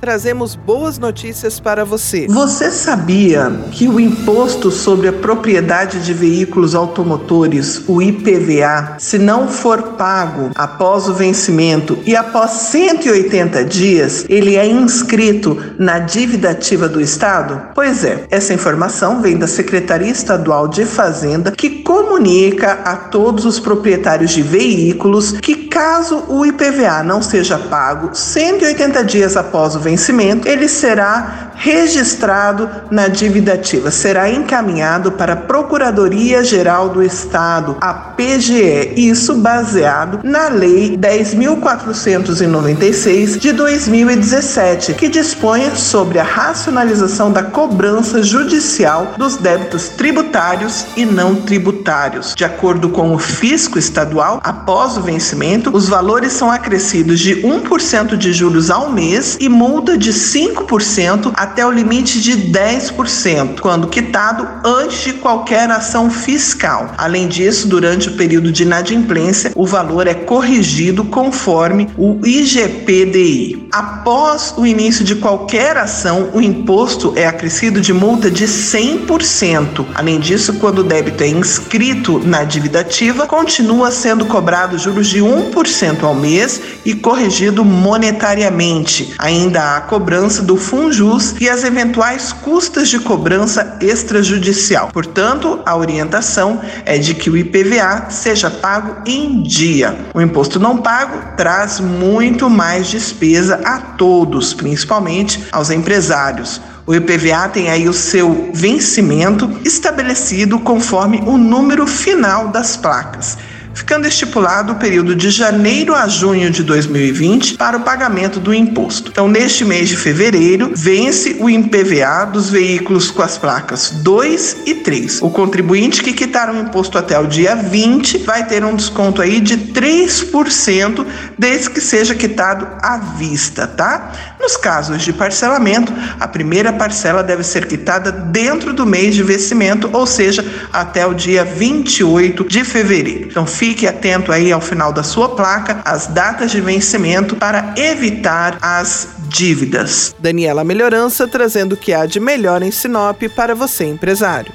trazemos boas notícias para você. Você sabia que o Imposto sobre a Propriedade de Veículos Automotores, o IPVA, se não for pago após o vencimento e após 180 dias, ele é inscrito na dívida ativa do Estado? Pois é, essa informação vem da Secretaria Estadual de Fazenda, que comunica a todos os proprietários de veículos que, caso o IPVA não seja pago 180 dias após o vencimento, vencimento, ele será registrado na dívida ativa, será encaminhado para a Procuradoria Geral do Estado, a PGE, isso baseado na Lei 10.496 de 2017, que dispõe sobre a racionalização da cobrança judicial dos débitos tributários e não tributários. De acordo com o fisco estadual, após o vencimento, os valores são acrescidos de 1% de juros ao mês e multa de 5% até o limite de 10%, quando quitado antes de qualquer ação fiscal. Além disso, durante o período de inadimplência, o valor é corrigido conforme o IGPDI. Após o início de qualquer ação, o imposto é acrescido de multa de 100%. Além disso, quando o débito é inscrito na dívida ativa, continua sendo cobrado juros de 1% ao mês e corrigido monetariamente. Ainda a cobrança do Funjus e as eventuais custas de cobrança extrajudicial. Portanto, a orientação é de que o IPVA seja pago em dia. O imposto não pago traz muito mais despesa a todos, principalmente aos empresários. O IPVA tem aí o seu vencimento estabelecido conforme o número final das placas ficando estipulado o período de janeiro a junho de 2020 para o pagamento do imposto. Então, neste mês de fevereiro, vence o IPVA dos veículos com as placas 2 e 3. O contribuinte que quitar o imposto até o dia 20 vai ter um desconto aí de 3%, desde que seja quitado à vista, tá? Nos casos de parcelamento, a primeira parcela deve ser quitada dentro do mês de vencimento, ou seja, até o dia 28 de fevereiro. Então, Fique atento aí ao final da sua placa, as datas de vencimento para evitar as dívidas. Daniela Melhorança trazendo o que há de melhor em Sinop para você, empresário.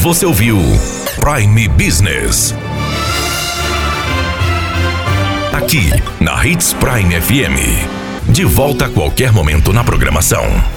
Você ouviu Prime Business. Aqui, na Hits Prime FM. De volta a qualquer momento na programação.